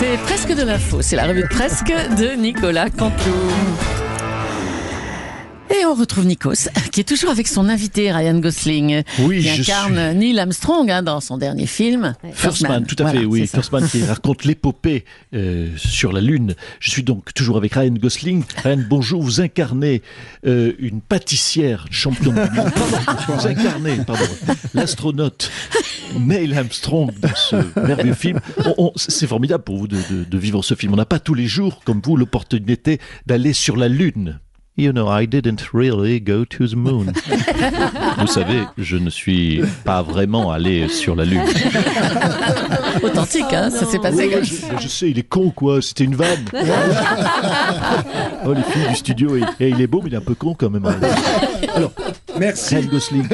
C'est presque de l'info, c'est la revue presque de Nicolas Cantou. Et on retrouve Nikos, qui est toujours avec son invité Ryan Gosling, Oui, qui incarne Neil Armstrong hein, dans son dernier film. First Man, tout à Voilà, fait, oui. First Man qui raconte l'épopée euh, sur la Lune. Je suis donc toujours avec Ryan Gosling. Ryan, bonjour. Vous incarnez euh, une pâtissière champion du monde. Pardon, vous incarnez, pardon, l'astronaute Neil Armstrong dans ce merveilleux film. On- on- C'est formidable pour vous de, de- de vivre ce film. On n'a pas tous les jours, comme vous, l'opportunité d'aller sur la Lune. You know, I didn't really go to the moon. Vous savez, je ne suis pas vraiment allé sur la Lune. Authentique, hein, ça s'est passé comme ça. je, sais, il est con quoi, c'était une vanne. oh les filles du studio, et, et il est beau mais il est un peu con quand même. Alors, Merci. Gosling,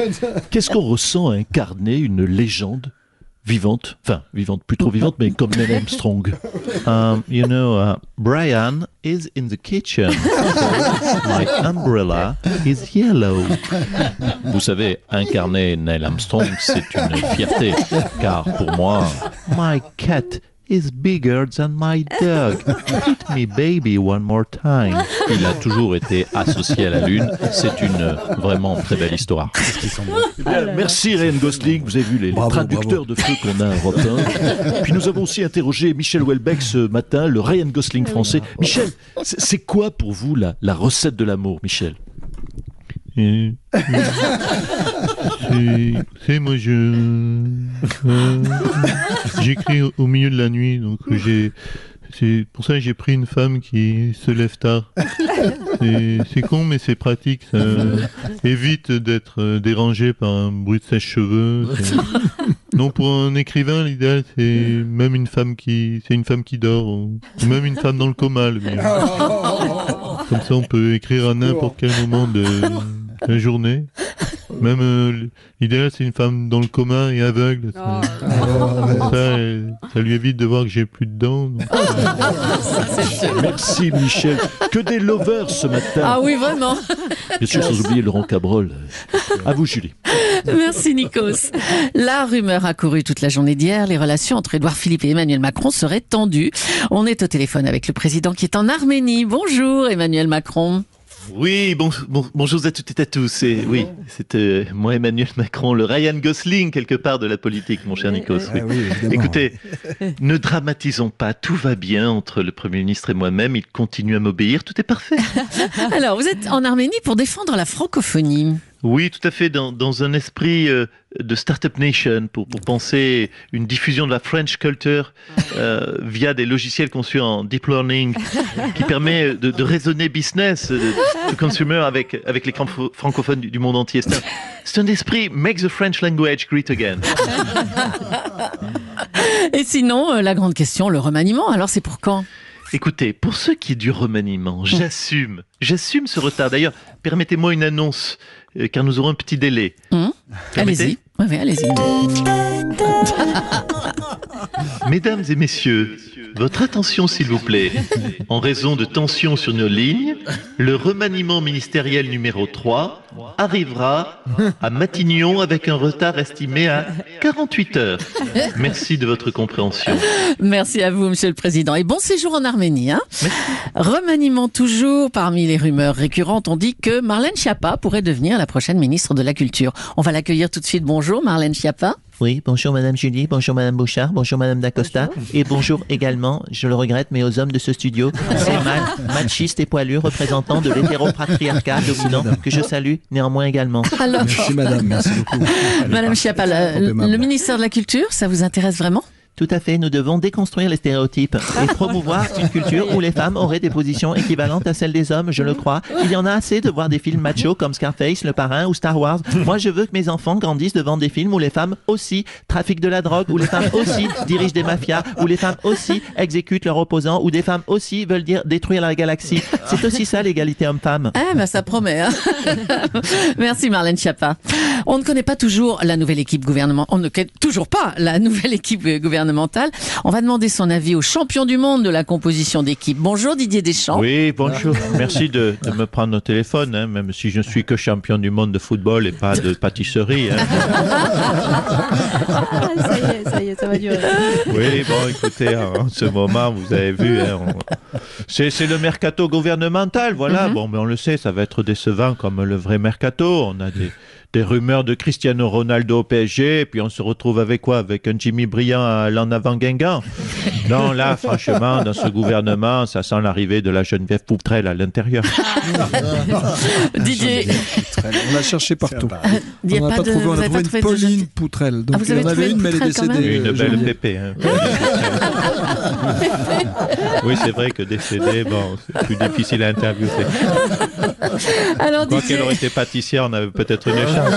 qu'est-ce qu'on ressent à incarner une légende vivante, enfin vivante, plus trop vivante, mais comme Neil Armstrong um, You know, uh, Brian is in the kitchen. My umbrella is yellow. Vous savez, incarner Neil Armstrong, c'est une fierté, car pour moi, my cat is bigger than my dog. Hit me baby one more time. Il a toujours été associé à la Lune. C'est une euh, vraiment très belle histoire. Bien, merci Ryan Gosling. Vous avez vu les, les Bravo, traducteurs de feu qu'on a à Europe 1. Puis nous avons aussi interrogé Michel Houellebecq ce matin, le Ryan Gosling français. Michel, c'est quoi pour vous la, la recette de l'amour, Michel? C'est, c'est moi je euh, j'écris au, au milieu de la nuit donc j'ai c'est pour ça que j'ai pris une femme qui se lève tard. C'est, c'est con mais c'est pratique ça évite d'être euh, dérangé par un bruit de sèche-cheveux. C'est- Non pour un écrivain l'idéal c'est même une femme qui c'est une femme qui dort ou, même une femme dans le coma le mieux. Comme ça, on peut écrire à n'importe quel moment de la journée. Même euh, l'idéal, c'est une femme dans le coma et aveugle. Ça, ça, elle- ça lui évite de voir que j'ai plus de dents. donc. Merci Michel. Que des lovers ce matin. Ah oui, vraiment. Bien sûr, sans oublier Laurent Cabrol. À vous Julie. Merci Nikos. La rumeur a couru toute la journée d'hier. Les relations entre Édouard Philippe et Emmanuel Macron seraient tendues. On est au téléphone avec le président qui est en Arménie. Bonjour Emmanuel Macron. Oui, bon, bon- bonjour à toutes et à tous. Et oui, c'est euh, moi Emmanuel Macron, le Ryan Gosling quelque part de la politique, mon cher Nikos. oui. Ah oui. Écoutez, ne dramatisons pas, tout va bien entre le Premier ministre et moi-même, il continue à m'obéir, tout est parfait. Alors, vous êtes en Arménie pour défendre la francophonie. Oui, tout à fait, dans, dans un esprit euh, de Startup Nation, pour, pour penser une diffusion de la French culture euh, via des logiciels conçus en deep learning, qui permet de, de raisonner business to consumer avec, avec les francoph- francophones du, du monde entier. C'est un, c'est un esprit make the French language great again. Et sinon, euh, la grande question, le remaniement, alors c'est pour quand? Écoutez, pour ce qui est du remaniement, j'assume, j'assume ce retard. D'ailleurs, permettez-moi une annonce, car nous aurons un petit délai. Hum Allez-y. Oui, oui, allez-y. Mesdames et messieurs, votre attention s'il vous plaît. En raison de tensions sur nos lignes, le remaniement ministériel numéro 3 arrivera à Matignon avec un retard estimé à 48 heures. Merci de votre compréhension. Merci à vous, Monsieur le Président. Et bon séjour en Arménie. Hein Remaniement toujours. Parmi les rumeurs récurrentes, on dit que Marlène Schiappa pourrait devenir la prochaine ministre de la Culture. On va l'accueillir tout de suite. Bonjour, Marlène Schiappa. Oui, bonjour Madame Julie, bonjour Madame Bouchard, bonjour Madame Dacosta, et bonjour également, je le regrette, mais aux hommes de ce studio, ces mâles, machistes et poilus, représentants de l'hétéropatriarcat dominant, que je salue néanmoins également. Alors, Merci madame, merci beaucoup. Madame le, le ministère de la Culture, ça vous intéresse vraiment? Tout à fait, nous devons déconstruire les stéréotypes et promouvoir une culture où les femmes auraient des positions équivalentes à celles des hommes, je le crois. Il y en a assez de voir des films machos comme Scarface, Le Parrain ou Star Wars. Moi, je veux que mes enfants grandissent devant des films où les femmes aussi trafiquent de la drogue, où les femmes aussi dirigent des mafias, où les femmes aussi exécutent leurs opposants, où des femmes aussi veulent dire détruire la galaxie. C'est aussi ça l'égalité homme-femme. Ah, bah ça promet. Hein Merci Marlène Schiappa. On ne connaît pas toujours la nouvelle équipe gouvernementale. On ne connaît toujours pas la nouvelle équipe gouvernementale. On va demander son avis au champion du monde de la composition d'équipe. Bonjour Didier Deschamps. Oui, bonjour. Merci de, de me prendre au téléphone, hein, même si je ne suis que champion du monde de football et pas de pâtisserie. hein. Ah, ça y est, ça y est, ça va durer. Oui, bon, écoutez, en ce moment, vous avez vu, hein, on- c'est le mercato gouvernemental, voilà. Bon, mais on le sait, ça va être décevant comme le vrai mercato. On a des, des rumeurs de Cristiano Ronaldo au PSG, et puis on se retrouve avec quoi? Avec un Jimmy Briand à l'en avant Guingamp. Non, là, franchement, dans ce gouvernement, ça sent l'arrivée de la Geneviève Poutrelle à l'intérieur. Didier, On l'a cherché partout. on n'a pas, de- trouvé, on a trouvé une de Pauline jeune- Poutrelle. Donc Ah, vous avez il y en trouvé avait une mais elle est décédée. Une euh, belle Geneviève. pépé. hein. oui, c'est vrai que décédée, bon, c'est plus difficile à interviewer. Alors Quoi Didier, qu'elle aurait été pâtissière, on avait peut-être une chance.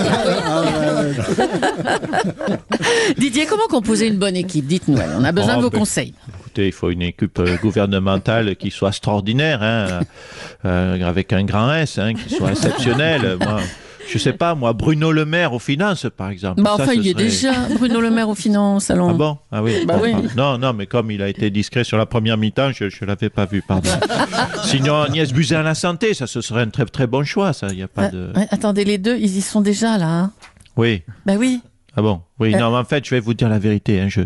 Didier, comment composer une bonne équipe? Dites-nous, on a besoin Oh, de vos ben, conseils. Écoutez, il faut une équipe euh, gouvernementale qui soit extraordinaire, hein, euh, avec un grand S, hein, qui soit exceptionnelle. Moi, je sais pas, moi, Bruno Le Maire aux finances, par exemple. Bah Ça, enfin, il y est serait- déjà, Bruno Le Maire aux finances. Ah bon? Ah oui. Bah oui. Non, non, mais comme il a été discret sur la première mi-temps, je ne l'avais pas vu, pardon. Sinon, Agnès Buzyn à la santé, ça, ce serait un très très bon choix, ça. Il n'y a pas Ouais, de. attendez, les deux, ils y sont déjà là. hein. Oui. Bah oui. Ah bon? Oui, Euh. non, mais en fait, je vais vous dire la vérité. hein, je,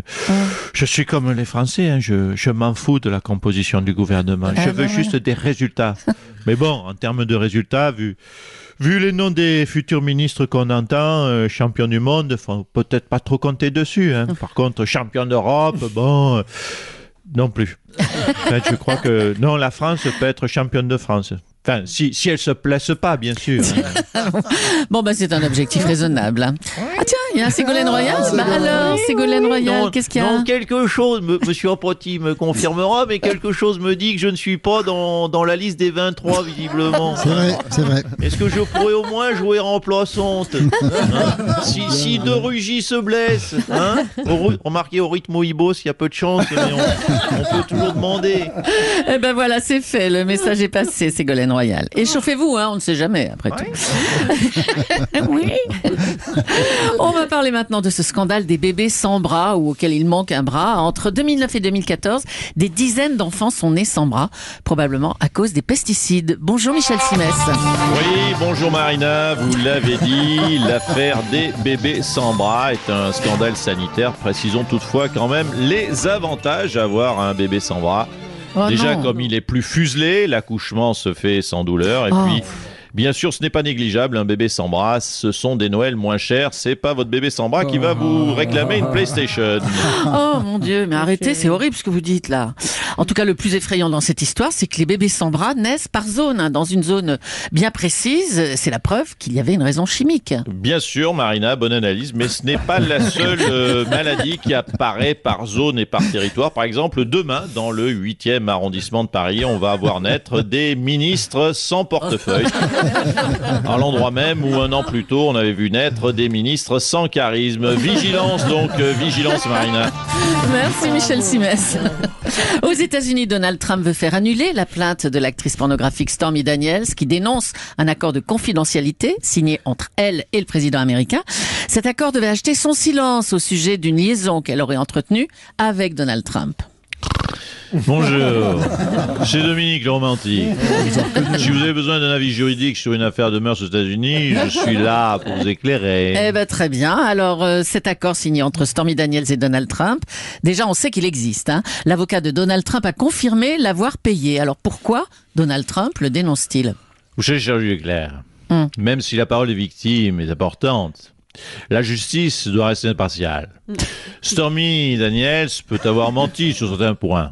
je suis comme les Français, hein, je, je m'en fous de la composition du gouvernement. Ah je ben veux juste des résultats. mais bon, en termes de résultats, vu, vu les noms des futurs ministres qu'on entend, euh, champion du monde, faut peut-être pas trop compter dessus. hein. Par contre, champion d'Europe, bon, euh, non plus. En fait, je crois que non, la France peut être championne de France. Enfin, si, si elle se place pas, bien sûr. Bon, bah c'est un objectif raisonnable. hein. Ah tiens, il y a un Ségolène Royal. Bah alors, Ségolène Royal, Non, qu'est-ce qu'il y a non, quelque chose, me- Monsieur Apoti me confirmera, mais quelque chose me dit que je ne suis pas dans, dans la liste des 23, visiblement. C'est vrai, c'est vrai. Est-ce que je pourrais au moins jouer remplaçante hein? Si, si De Rugy se blesse, hein? Au Remarquez, au rythme Oibos, il y a peu de chance, mais on, on peut toujours demander. Eh ben voilà, c'est fait. Le message est passé, Ségolène Royal. Échauffez-vous, hein, on ne sait jamais, après tout. oui. On va parler maintenant de ce scandale des bébés sans bras ou auquel il manque un bras. Entre 2009 et 2014, des dizaines d'enfants sont nés sans bras, probablement à cause des pesticides. Bonjour Michel Simès. Oui, bonjour Marina, vous l'avez dit, l'affaire des bébés sans bras est un scandale sanitaire. Précisons toutefois quand même les avantages d'avoir un bébé sans bras. Oh Déjà, non. comme il est plus fuselé, l'accouchement se fait sans douleur. Et Oh. puis, bien sûr, ce n'est pas négligeable. Un bébé sans bras, ce sont des Noëls moins chers. C'est pas votre bébé sans bras qui va vous réclamer une PlayStation. Oh mon Dieu, mais arrêtez, c'est horrible ce que vous dites là. En tout cas, le plus effrayant dans cette histoire, c'est que les bébés sans bras naissent par zone, hein, dans une zone bien précise. C'est la preuve qu'il y avait une raison chimique. Bien sûr, Marina, bonne analyse, mais ce n'est pas la seule euh, maladie qui apparaît par zone et par territoire. Par exemple, demain, dans le 8e arrondissement de Paris, on va voir naître des ministres sans portefeuille. À l'endroit même où un an plus tôt, on avait vu naître des ministres sans charisme. Vigilance donc, euh, vigilance Marina. Merci Michel Simès. Aux États-Unis, Donald Trump veut faire annuler la plainte de l'actrice pornographique Stormy Daniels qui dénonce un accord de confidentialité signé entre elle et le président américain. Cet accord devait acheter son silence au sujet d'une liaison qu'elle aurait entretenue avec Donald Trump. Bonjour, c'est Dominique le romantique. Si vous avez besoin d'un avis juridique sur une affaire de mœurs aux États-Unis, je suis là pour vous éclairer. Eh ben très bien. Alors euh, cet accord signé entre Stormy Daniels et Donald Trump, déjà on sait qu'il existe. Hein. L'avocat de Donald Trump a confirmé l'avoir payé. Alors pourquoi Donald Trump le dénonce-t-il? Vous savez, cher Jules Claire, Hum. même si la parole des victimes est importante, la justice doit rester impartiale. Stormy Daniels peut avoir menti sur certains points.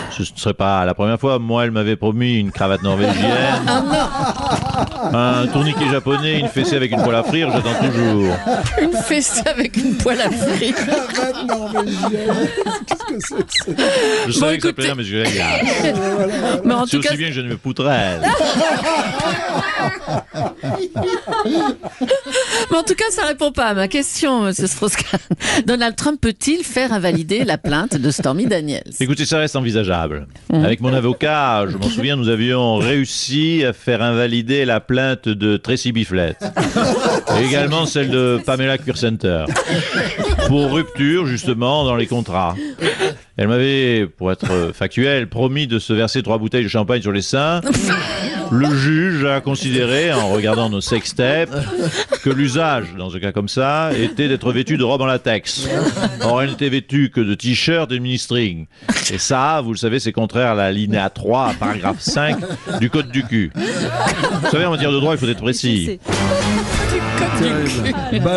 Ce ne serait pas la première fois. Moi, elle m'avait promis une cravate norvégienne, un tourniquet japonais, une fessée avec une poêle à frire. J'attends toujours. Une fessée avec une poêle à frire. Cravate norvégienne. Qu'est-ce que c'est que ça? Je savais que ça plaisait, mais je Mais en C'est tout aussi cas, bien que je ne me poutrelle. mais en tout cas, ça répond pas à ma question, Monsieur Strauss-Kahn. Donald Trump peut-il faire invalider la plainte de Stormy Daniels? Écoutez, ça reste envisageable. Avec mon avocat, je m'en souviens, nous avions réussi à faire invalider la plainte de Tracy Bifflet. Et également celle de Pamela Center Pour rupture, justement, dans les contrats. Elle m'avait, pour être factuel, promis de se verser trois bouteilles de champagne sur les seins. Le juge a considéré, en regardant nos sextapes, que l'usage, dans un cas comme ça, était d'être vêtu de robe en latex. Or, elle n'était vêtue que de t-shirt et de mini-string. Et ça, vous le savez, c'est contraire à la linéa 3, paragraphe 5 du Code du cul. Vous savez, en matière de droit, il faut être précis. Terrible.